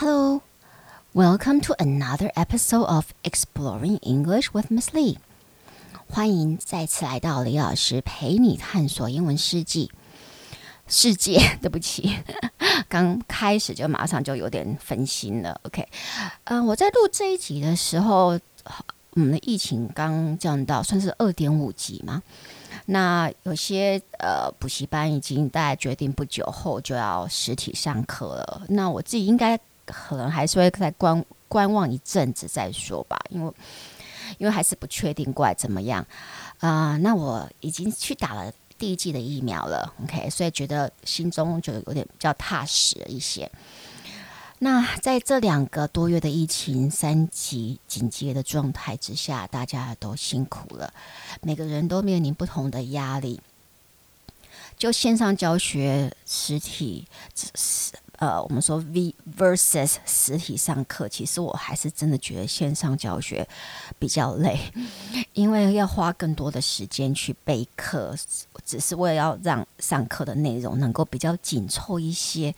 Hello, welcome to another episode of Exploring English with Miss Lee. 欢迎再次来到李老师陪你探索英文世界世界。对不起，刚开始就马上就有点分心了。OK，嗯、呃，我在录这一集的时候，我们的疫情刚降到算是二点五级嘛。那有些呃补习班已经大概决定不久后就要实体上课了。那我自己应该可能还是会再观观望一阵子再说吧，因为因为还是不确定过来怎么样啊、那我已经去打了第一剂的疫苗了，OK，所以觉得心中就有点比较踏实一些。那在这两个多月的疫情三级警戒的状态之下，大家都辛苦了，每个人都面临不同的压力。就线上教学，实体呃，我们说 V versus 实体上课，其实我还是真的觉得线上教学比较累，因为要花更多的时间去备课，只是为了要让上课的内容能够比较紧凑一些，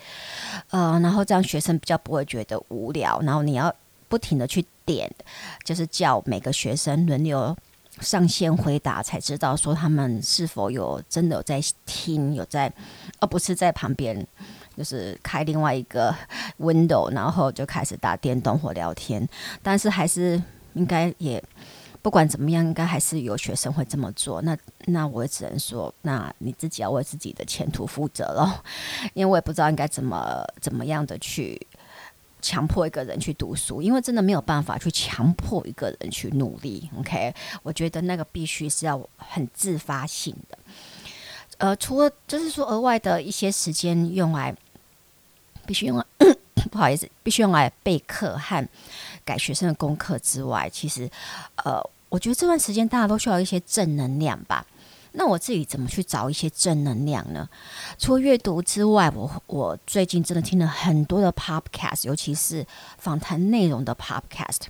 呃，然后这样学生比较不会觉得无聊，然后你要不停的去点，就是叫每个学生轮流上线回答，才知道说他们是否有真的有在听，有在，而不是在旁边。就是开另外一个 window，然后就开始打电动或聊天。但是还是应该也不管怎么样，应该还是有学生会这么做。那那我只能说，那你自己要为自己的前途负责咯。因为我也不知道应该怎么怎么样的去强迫一个人去读书，因为真的没有办法去强迫一个人去努力。OK，我觉得那个必须是要很自发性的。呃，除了就是说额外的一些时间用来，必须用来，不好意思，必须用来备课和改学生的功课之外，其实，呃，我觉得这段时间大家都需要一些正能量吧。那我自己怎么去找一些正能量呢？除了阅读之外，我我最近真的听了很多的 podcast，尤其是访谈内容的 podcast。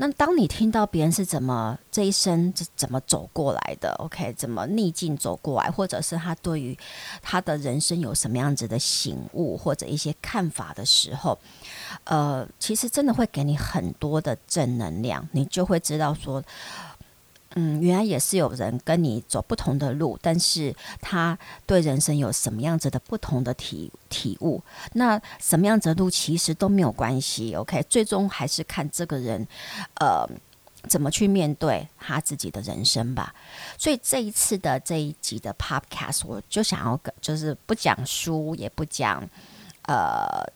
那当你听到别人是怎么这一生怎么走过来的，OK，怎么逆境走过来，或者是他对于他的人生有什么样子的醒悟或者一些看法的时候，呃，其实真的会给你很多的正能量，你就会知道说。嗯，原来也是有人跟你走不同的路，但是他对人生有什么样子的不同的体体悟？那什么样子的路其实都没有关系，OK，最终还是看这个人，呃，怎么去面对他自己的人生吧。所以这一次的这一集的 Podcast，我就想要就是不讲书，也不讲，呃。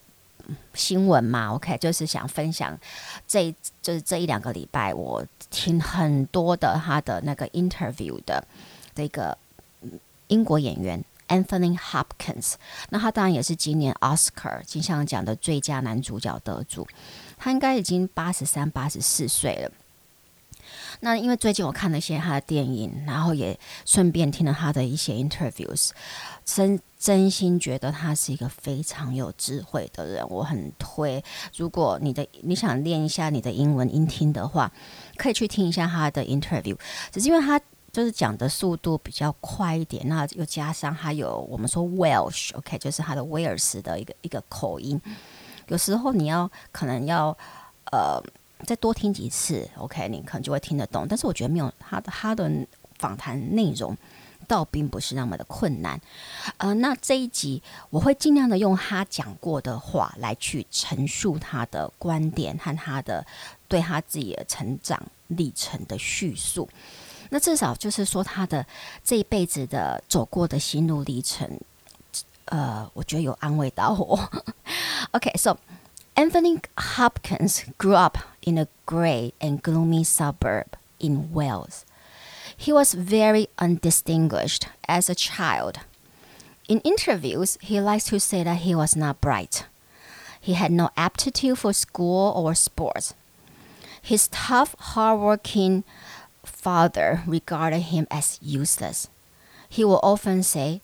新闻嘛，OK，就是想分享这就是这一两个礼拜，我听很多的他的那个 interview 的这个英国演员 Anthony Hopkins，那他当然也是今年 Oscar 金像奖的最佳男主角得主，他应该已经八十三、八十四岁了。那因为最近我看了一些他的电影，然后也顺便听了他的一些 interviews，真真心觉得他是一个非常有智慧的人。我很推，如果你的你想练一下你的英文音听的话，可以去听一下他的 interview。只是因为他就是讲的速度比较快一点，那又加上他有我们说 Welsh，OK，就是他的威尔斯的一个一个口音，有时候你要可能要呃。再多听几次，OK，你可能就会听得懂。但是我觉得没有他的他的访谈内容，倒并不是那么的困难。呃，那这一集我会尽量的用他讲过的话来去陈述他的观点和他的对他自己的成长历程的叙述。那至少就是说他的这一辈子的走过的心路历程，呃，我觉得有安慰到我。OK，so。Anthony Hopkins grew up in a grey and gloomy suburb in Wales. He was very undistinguished as a child. In interviews, he likes to say that he was not bright. He had no aptitude for school or sports. His tough, hardworking father regarded him as useless. He will often say,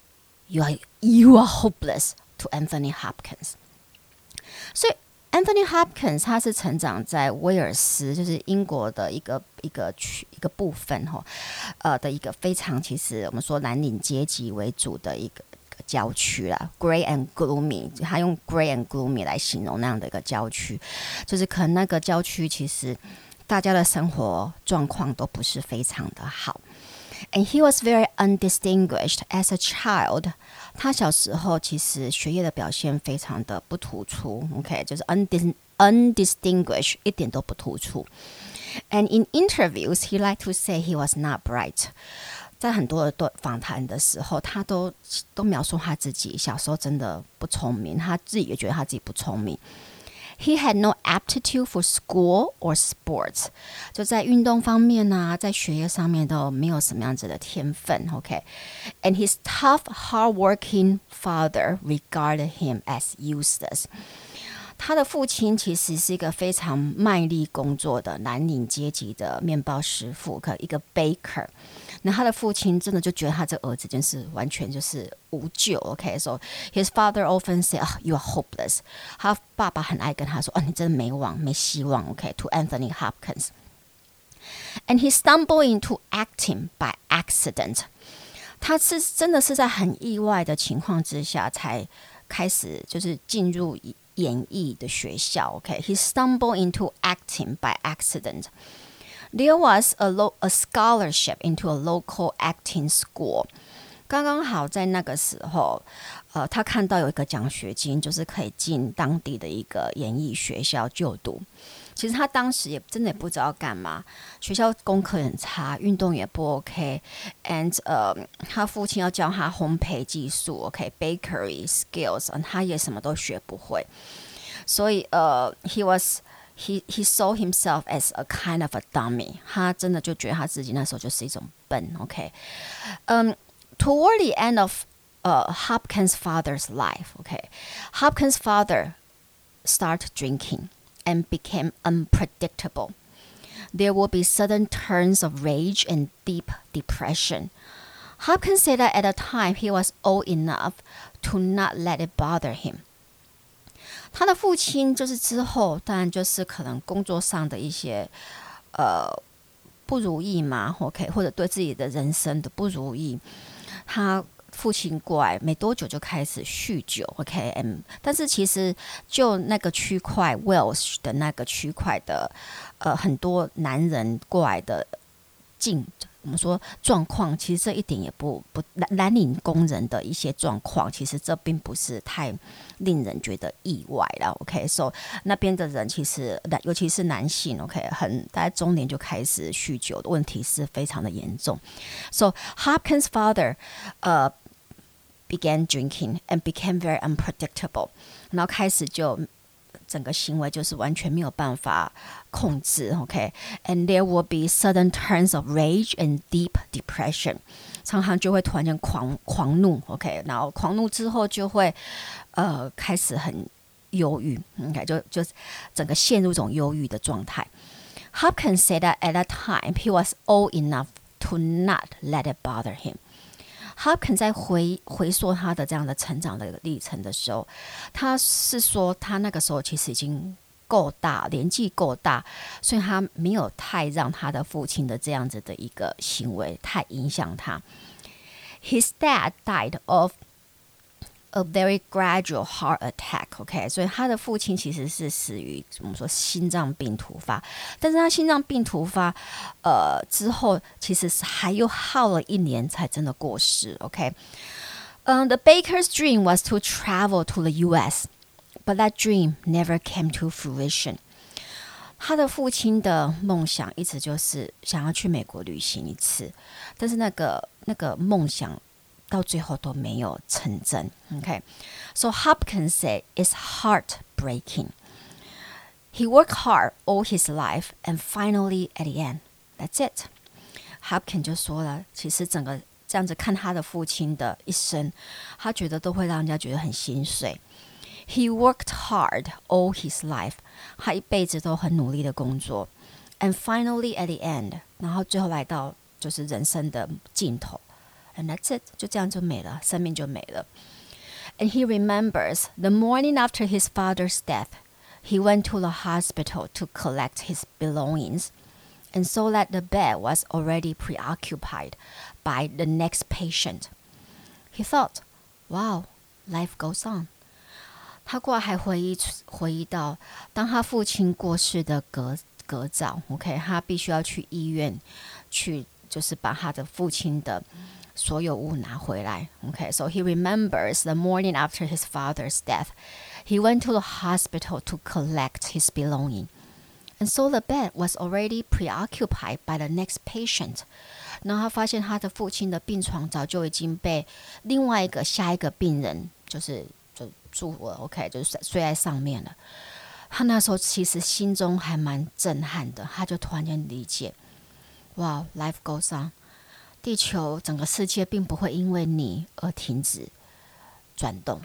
"You are you are hopeless" to Anthony Hopkins. 所以 Anthony Hopkins，他是成长在威尔斯，就是英国的一个一个区一个部分哈，呃的一个非常其实我们说蓝领阶级为主的一个郊区啦，grey and gloomy，他用 grey and gloomy 来形容那样的一个郊区，就是可能那个郊区其实大家的生活状况都不是非常的好。And he was very undistinguished as a child。他小时候其实学业的表现非常的不突出，OK，就是 undis undistinguished，一点都不突出。And in interviews, he liked to say he was not bright。在很多的访谈的时候，他都都描述他自己小时候真的不聪明，他自己也觉得他自己不聪明。 He had no aptitude for school or sports，就在运动方面呢、啊，在学业上面都没有什么样子的天分。OK，and、okay? his tough, hardworking father regarded him as useless。他的父亲其实是一个非常卖力工作的蓝领阶级的面包师傅，可一个 baker。 那他的父亲真的就觉得他这儿子真是完全就是无救。OK，so his father often say, "Oh, you are hopeless." 他爸爸很爱跟他说：“哦，你真的没望，没希望。” OK，to Anthony Hopkins，and he stumbled into acting by accident。他是真的是在很意外的情况之下才开始就是进入。演艺的学校，OK，he stumbled into acting by accident. There was a lo a scholarship into a local acting school. 刚刚好在那个时候，呃，他看到有一个奖学金，就是可以进当地的一个演艺学校就读。其实他当时也真的也不知道干嘛，学校功课很差，运动也不 OK，and 呃，他父亲要教他烘焙技术，OK，bakery skills，他也什么都学不会，所以呃，he was he he saw himself as a kind of a dummy，他真的就觉得他自己那时候就是一种笨，OK，嗯、um,，toward the end of 呃、uh, Hopkins' father's life，OK，Hopkins' father start drinking。and became unpredictable. There will be sudden turns of rage and deep depression. Hopkins said that at the time he was old enough to not let it bother him. 他的父亲就是之后，当然就是可能工作上的一些呃不如意嘛，OK，或者对自己的人生的不如意，他。父亲过来没多久就开始酗酒，OK，M，但是其实就那个区块 Welsh 的那个区块的，呃，很多男人过来的进，我们说状况，其实这一点也不不蓝蓝领工人的一些状况，其实这并不是太令人觉得意外了，OK，So 那边的人其实男尤其是男性，OK，很大概中年就开始酗酒的问题是非常的严重，So Hopkins' father，呃。began drinking and became very unpredictable，然后开始就整个行为就是完全没有办法控制，OK，and、okay? there will be sudden turns of rage and deep depression，常常就会突然间狂狂怒，OK，然后狂怒之后就会呃开始很忧郁，OK，就就整个陷入一种忧郁的状态。Hopkins said that at that time he was old enough to not let it bother him。 Hopkins 在回回溯他的这样的成长的历程的时候，他是说他那个时候其实已经够大，年纪够大，所以他没有太让他的父亲的这样子的一个行为太影响他。His dad died of A very gradual heart attack, OK，所以他的父亲其实是死于怎么说心脏病突发，但是他心脏病突发，呃之后其实是还又耗了一年才真的过世，OK。嗯、um,，The baker's dream was to travel to the U.S., but that dream never came to fruition。他的父亲的梦想一直就是想要去美国旅行一次，但是那个那个梦想。 到最后都没有成真。OK，so Hopkins said it's heartbreaking. He worked hard all his life, and finally, at the end, that's it. Hopkins 就说了，其实整个这样子看他的父亲的一生，他觉得都会让人家觉得很心碎。He worked hard all his life，他一辈子都很努力的工作，and finally at the end，然后最后来到就是人生的尽头。 And that's it，就这样就没了，生命就没了。And he remembers the morning after his father's death, he went to the hospital to collect his belongings, and saw that the bed was already preoccupied by the next patient. He thought, 哇，Life goes on。他过来还回忆回忆到，当他父亲过世的隔隔早，OK，他必须要去医院去，就是把他的父亲的 所有物拿回来。OK，so、okay? he remembers the morning after his father's death, he went to the hospital to collect his belongings. And so the bed was already preoccupied by the next patient. 然后他发现他的父亲的病床早就已经被另外一个下一个病人就是就住了，OK，就是睡在上面了。他那时候其实心中还蛮震撼的，他就突然间理解，哇，Life goes on， 地球整个世界并不会因为你而停止转动。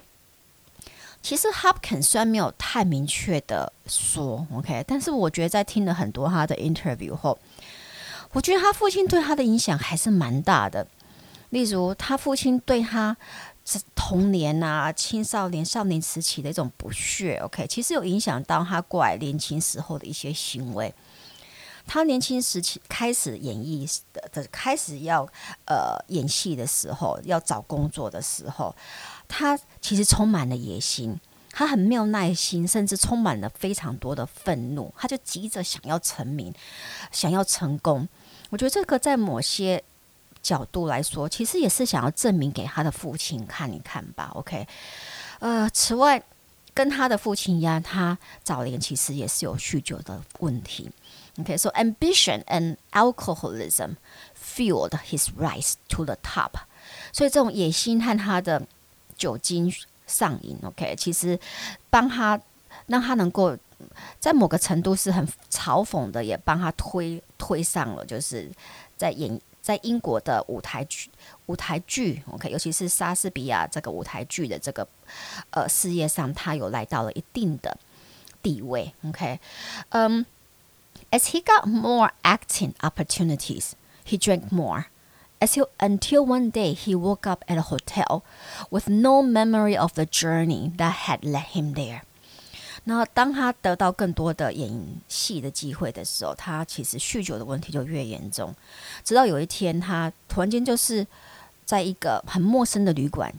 其实 Hopkins 虽然没有太明确的说，OK，但是我觉得在听了很多他的 interview 后，我觉得他父亲对他的影响还是蛮大的。例如，他父亲对他童年啊、青少年、少年时期的一种不屑，OK，其实有影响到他过来年轻时候的一些行为。他年轻时期开始演艺的的，开始要呃演戏的时候，要找工作的时候。他其实充满了野心，他很没有耐心，甚至充满了非常多的愤怒。他就急着想要成名，想要成功。我觉得这个在某些角度来说，其实也是想要证明给他的父亲看一看吧。OK，呃，此外，跟他的父亲一样，他早年其实也是有酗酒的问题。Okay, so ambition and alcoholism fueled his rise to the top。所以这种野心和他的酒精上瘾，OK，其实帮他让他能够在某个程度是很嘲讽的，也帮他推推上了，就是在演在英国的舞台剧舞台剧，OK，尤其是莎士比亚这个舞台剧的这个呃事业上，他有来到了一定的地位，OK，嗯、um,，as he got more acting opportunities, he drank more. Until one day he woke up at a hotel with no memory of the journey that had led him there。那当他得到更多的演戏的机会的时候，他其实酗酒的问题就越严重。直到有一天，他突然间就是在一个很陌生的旅馆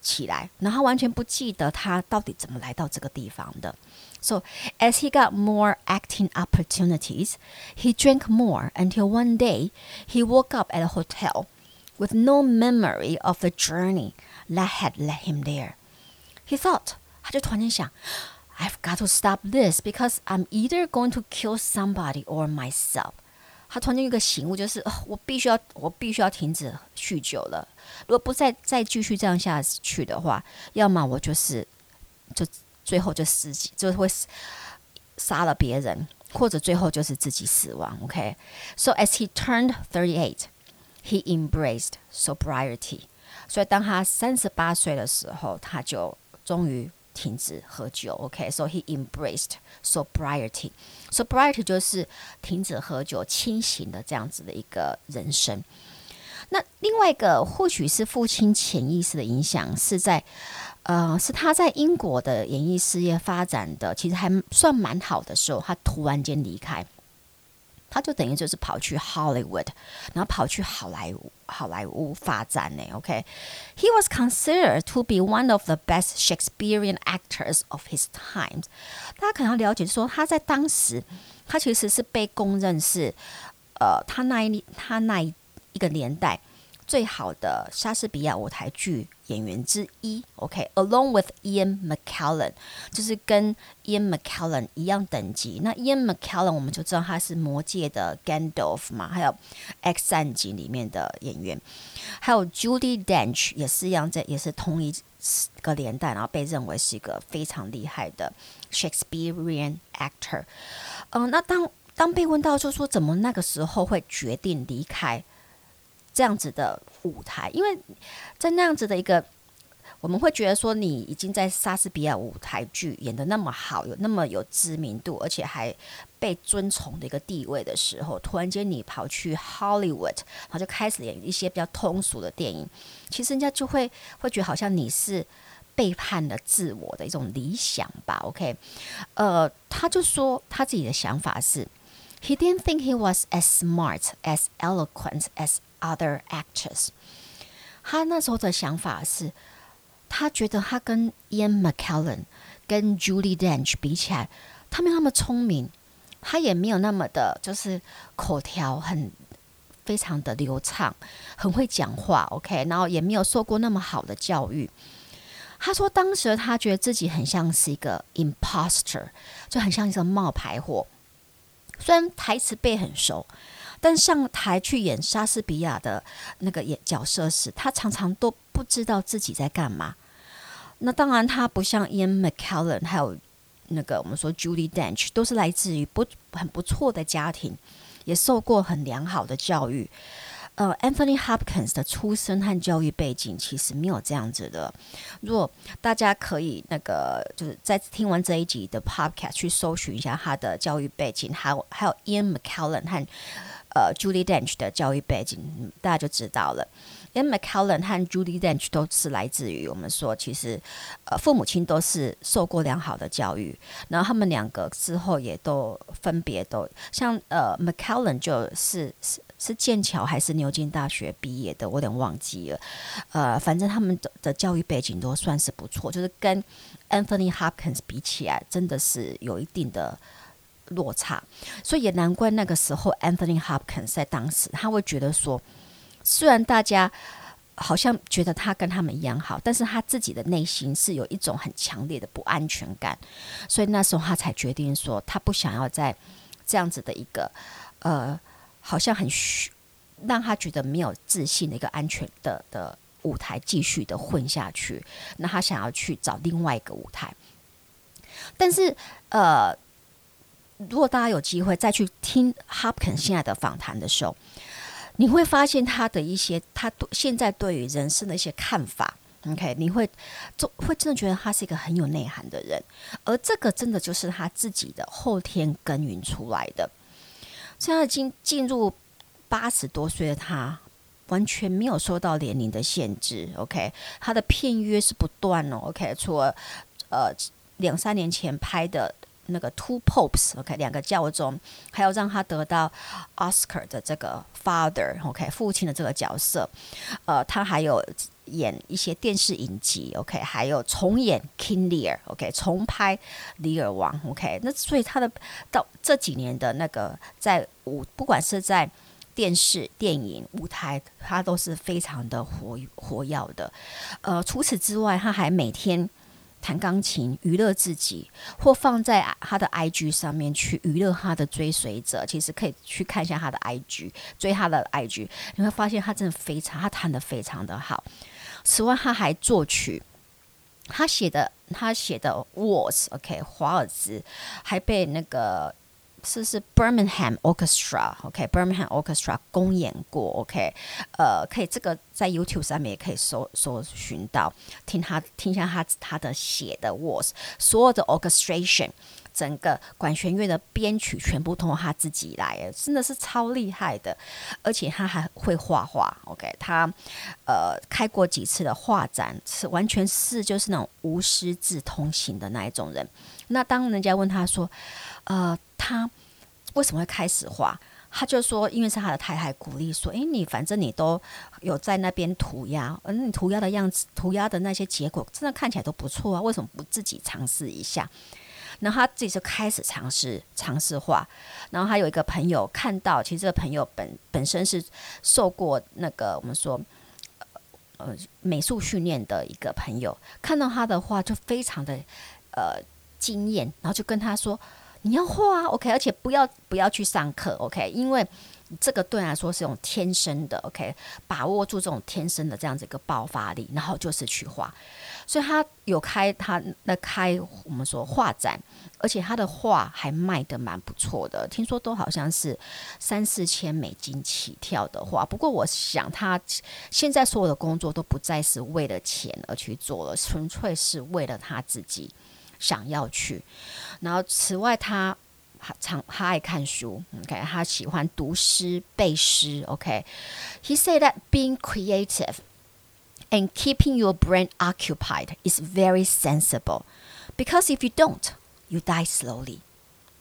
起来，然后完全不记得他到底怎么来到这个地方的。 So as he got more acting opportunities, he drank more until one day he woke up at a hotel with no memory of the journey that had led him there. He thought, 他就突然间想，I've got to stop this because I'm either going to kill somebody or myself. 他突然间有一个醒悟，就是我必须要，我必须要停止酗酒了。如果不再再继续这样下去的话，要么我就是就。 最后就自己就会杀了别人，或者最后就是自己死亡。OK，so、as he turned thirty-eight, he embraced sobriety。所以当他三十八岁的时候，他就终于停止喝酒。OK，so、he embraced sobriety。sobriety 就是停止喝酒、清醒的这样子的一个人生。那另外一个或许是父亲潜意识的影响，是在。呃，是他在英国的演艺事业发展的，其实还算蛮好的时候，他突然间离开，他就等于就是跑去 Hollywood，然后跑去好莱坞好莱坞发展呢。OK，he、was considered to be one of the best Shakespearean actors of his times。大家可能要了解说，他在当时，他其实是被公认是，呃，他那一他那一个年代。最好的莎士比亚舞台剧演员之一，OK，along、with Ian McKellen，就是跟 Ian McKellen 一样等级。那 Ian McKellen 我们就知道他是《魔戒》的 Gandalf 嘛，还有《X 战警》里面的演员，还有 Judy Dench 也是一样，在也是同一个年代，然后被认为是一个非常厉害的 Shakespearean actor。嗯、那当当被问到，就说怎么那个时候会决定离开？这样子的舞台，因为在那样子的一个，我们会觉得说，你已经在莎士比亚舞台剧演得那么好，有那么有知名度，而且还被尊崇的一个地位的时候，突然间你跑去 Hollywood，然后就开始演一些比较通俗的电影，其实人家就会会觉得好像你是背叛了自我的一种理想吧？OK，呃，他就说他自己的想法是，He didn't think he was as smart as eloquent as Other actors，他那时候的想法是，他觉得他跟 Ian McKellen、跟 Julie Dench 比起来，他没有那么聪明，他也没有那么的，就是口条很非常的流畅，很会讲话。OK，然后也没有受过那么好的教育。他说，当时他觉得自己很像是一个 imposter，就很像一个冒牌货。虽然台词背很熟。但上台去演莎士比亚的那个演角色时，他常常都不知道自己在干嘛。那当然，他不像 Ian McKellen，还有那个我们说 Julie Dench，都是来自于不很不错的家庭，也受过很良好的教育。呃，Anthony Hopkins 的出身和教育背景其实没有这样子的。如果大家可以那个就是在听完这一集的 Podcast 去搜寻一下他的教育背景，还有还有 Ian McKellen 和。呃，Julie Dench 的教育背景，大家就知道了。因为 McKellen 和 Julie Dench 都是来自于我们说，其实呃，父母亲都是受过良好的教育，然后他们两个之后也都分别都像呃，McKellen 就是是是剑桥还是牛津大学毕业的，我有点忘记了。呃，反正他们的的教育背景都算是不错，就是跟 Anthony Hopkins 比起来，真的是有一定的。落差，所以也难怪那个时候 Anthony Hopkins 在当时他会觉得说，虽然大家好像觉得他跟他们一样好，但是他自己的内心是有一种很强烈的不安全感，所以那时候他才决定说，他不想要在这样子的一个呃，好像很虚，让他觉得没有自信的一个安全的的舞台继续的混下去，那他想要去找另外一个舞台，但是呃。如果大家有机会再去听 Hopkins 现在的访谈的时候，你会发现他的一些他对现在对于人生的一些看法。OK，你会就会真的觉得他是一个很有内涵的人，而这个真的就是他自己的后天耕耘出来的。现在已经进入八十多岁的他，完全没有受到年龄的限制。OK，他的片约是不断哦。OK，除了呃两三年前拍的。那个 Two Popes，OK，两个教宗，还要让他得到 Oscar 的这个 Father，OK，父亲的这个角色，呃，他还有演一些电视影集，OK，还有重演 King Lear，OK，重拍李尔王，OK，那所以他的到这几年的那个在舞，不管是在电视、电影、舞台，他都是非常的活活跃的。呃，除此之外，他还每天。弹钢琴娱乐自己，或放在他的 IG 上面去娱乐他的追随者。其实可以去看一下他的 IG，追他的 IG，你会发现他真的非常，他弹的非常的好。此外，他还作曲，他写的他写的 Waltz，OK，华尔兹还被那个。是是 Birmingham Orchestra，OK，Birmingham Orchestra 公演过，OK，呃，可以这个在 YouTube 上面也可以搜搜寻到，听他听一下他他的写的 Waltz，所有的 Orchestration，整个管弦乐的编曲全部通过他自己来，真的是超厉害的，而且他还会画画，OK，他呃开过几次的画展，是完全是就是那种无师自通行的那一种人。那当人家问他说，呃，他为什么会开始画？他就说，因为是他的太太鼓励说，诶，你反正你都有在那边涂鸦，嗯，你涂鸦的样子，涂鸦的那些结果，真的看起来都不错啊，为什么不自己尝试一下？然后他自己就开始尝试尝试画。然后他有一个朋友看到，其实这个朋友本本身是受过那个我们说呃美术训练的一个朋友，看到他的画就非常的呃。经验，然后就跟他说：“你要画啊，OK，而且不要不要去上课，OK，因为这个对来说是一种天生的，OK，把握住这种天生的这样子一个爆发力，然后就是去画。所以他有开他那开我们说画展，而且他的画还卖得蛮不错的，听说都好像是三四千美金起跳的画。不过我想他现在所有的工作都不再是为了钱而去做了，纯粹是为了他自己。”想要去，然后此外他常他爱看书，OK，他喜欢读诗背诗，OK，He said that being creative and keeping your brain occupied is very sensible because if you don't, you die slowly。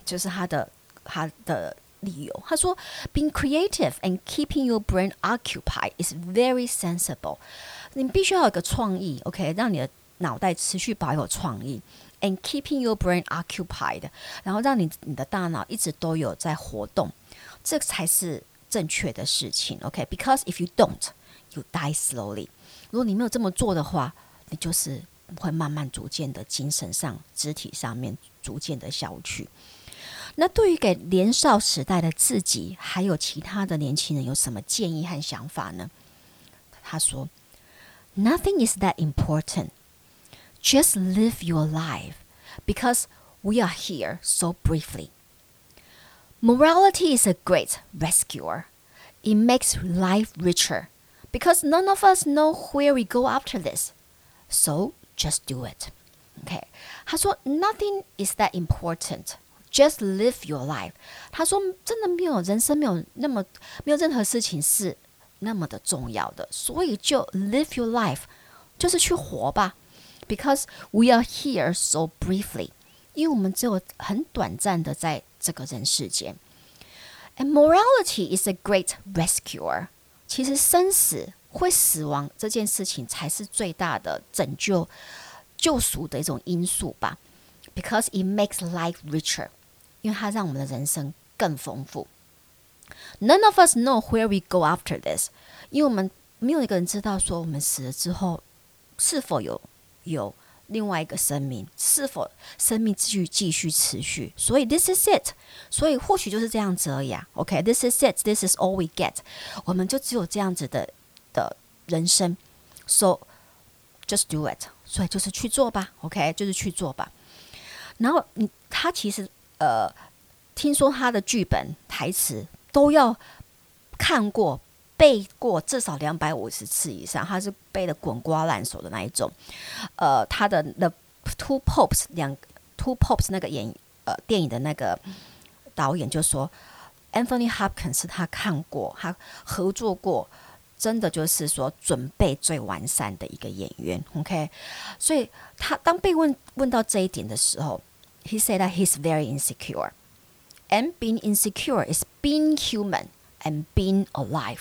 就是他的他的理由。他说，being creative and keeping your brain occupied is very sensible。 你必须要有个创意，OK，让你的脑袋持续保有创意 ，and keeping your brain occupied，然后让你你的大脑一直都有在活动，这才是正确的事情，OK，because if you don't，you die slowly。如果你没有这么做的话，你就是会慢慢逐渐的精神上、肢体上面逐渐的消去。那对于给年少时代的自己，还有其他的年轻人，有什么建议和想法呢？他说：“Nothing is that important. Just live your life, because we are here so briefly. Morality is a great rescuer. It makes life richer, because none of us know where we go after this. So just do it.” OK，他说：“Nothing is that important.” Just live your life。他说：“真的没有人生没有那么没有任何事情是那么的重要的，所以就 live your life，就是去活吧。 Because we are here so briefly，因为我们只有很短暂的在这个人世间。And morality is a great rescuer。其实生死会死亡这件事情才是最大的拯救救赎的一种因素吧。Because it makes life richer。”因为它让我们的人生更丰富。None of us know where we go after this，因为我们没有一个人知道说我们死了之后是否有 有另外一个生命，是否生命继续继续持续。所以 this is it，所以或许就是这样子而已啊。OK，this is it，this is all we get，我们就只有这样子的的人生。So just do it，所以就是去做吧。OK，就是去做吧。然后你他其实。呃，听说他的剧本台词都要看过、背过至少两百五十次以上，他是背得滚瓜烂熟的那一种。呃，他的《The Two Pops》两《Two Pops》那个演呃电影的那个导演就说，Anthony Hopkins 是他看过、他合作过，真的就是说准备最完善的一个演员。OK，所以他当被问问到这一点的时候。He said that he's very insecure, and being insecure is being human and being alive.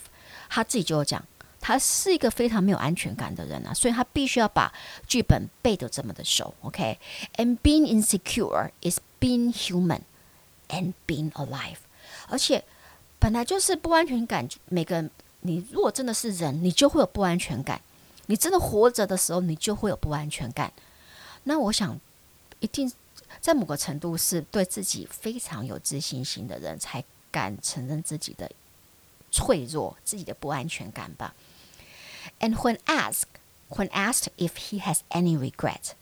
他自己就讲，他是一个非常没有安全感的人啊，所以他必须要把剧本背得这么的熟，OK？And being insecure is being human and being alive. 而且本来就是不安全感，每个人，你如果真的是人，你就会有不安全感。你真的活着的时候，你就会有不安全感。那我想，一定。在某个程度是对自己非常有自信心的人，才敢承认自己的脆弱、自己的不安全感吧。And when asked, when asked if he has any regret，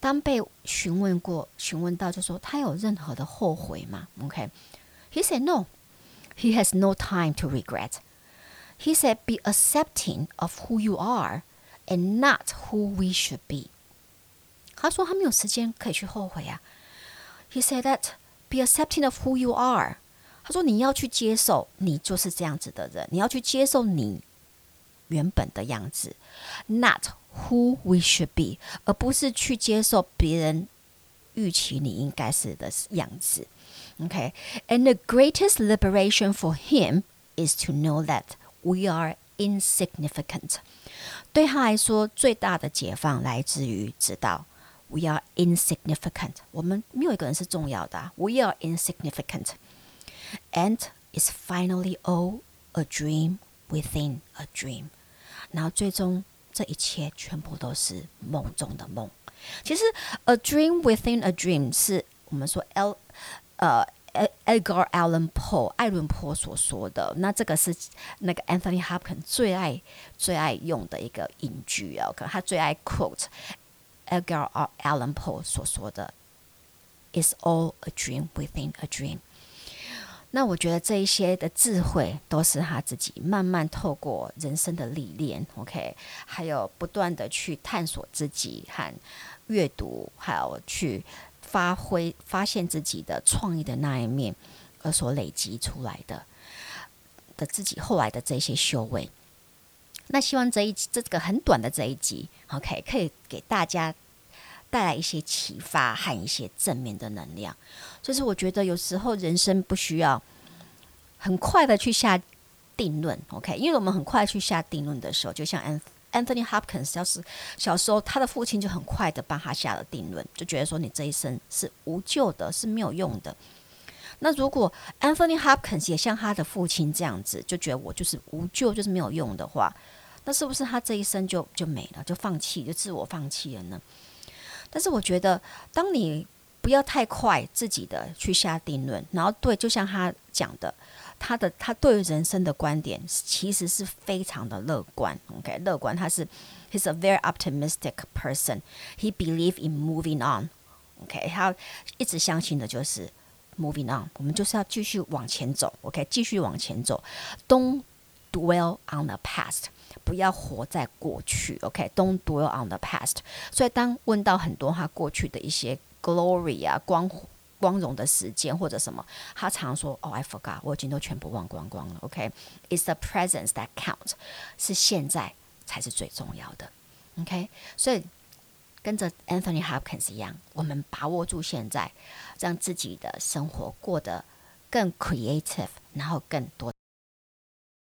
当被询问过、询问到，就说他有任何的后悔吗？OK，he said no, he has no time to regret. He said, be accepting of who you are and not who we should be. 他说他没有时间可以去后悔啊。He said that be accepting of who you are。 他说你要去接受你就是这样子的人，你要去接受你原本的样子，not who we should be，而不是去接受别人预期你应该是的样子。OK，and、okay? the greatest liberation for him is to know that we are insignificant。对他来说，最大的解放来自于知道。We are insignificant。我们没有一个人是重要的。We are insignificant, and it's finally all a dream within a dream。然后最终这一切全部都是梦中的梦。其实，a dream within a dream 是我们说 L 呃 Edgar Allan Poe 艾伦坡所说的。那这个是那个 Anthony Hopkins 最爱最爱用的一个引句啊，可能他最爱 quote。Edgar Allan Poe 所说的 "It's all a dream within a dream"， 那我觉得这一些的智慧都是他自己慢慢透过人生的历练，OK，还有不断的去探索自己和阅读，还有去发挥、发现自己的创意的那一面，而所累积出来的的自己后来的这些修为。那希望这一这个很短的这一集，OK，可以给大家带来一些启发和一些正面的能量。就是我觉得有时候人生不需要很快的去下定论，OK，因为我们很快去下定论的时候，就像 Anthony Hopkins 要是小时候，他的父亲就很快的帮他下了定论，就觉得说你这一生是无救的，是没有用的。那如果 Anthony Hopkins 也像他的父亲这样子，就觉得我就是无救，就是没有用的话，那是不是他这一生就就没了，就放弃，就自我放弃了呢？但是我觉得，当你不要太快自己的去下定论，然后对，就像他讲的，他的他对于人生的观点其实是非常的乐观。OK，乐观，他是 He's a very optimistic person. He believe in moving on. OK，他一直相信的就是 moving on，我们就是要继续往前走。OK，继续往前走，Don't dwell on the past，不要活在过去。OK，Don't dwell on the past。所以当问到很多他过去的一些 glory 啊光光荣的时间或者什么，他常说哦、oh, I forgot，我已经都全部忘光光了。OK，It's the presence that counts，是现在才是最重要的。OK，所以跟着 Anthony Hopkins 一样，我们把握住现在，让自己的生活过得更 creative，然后更多。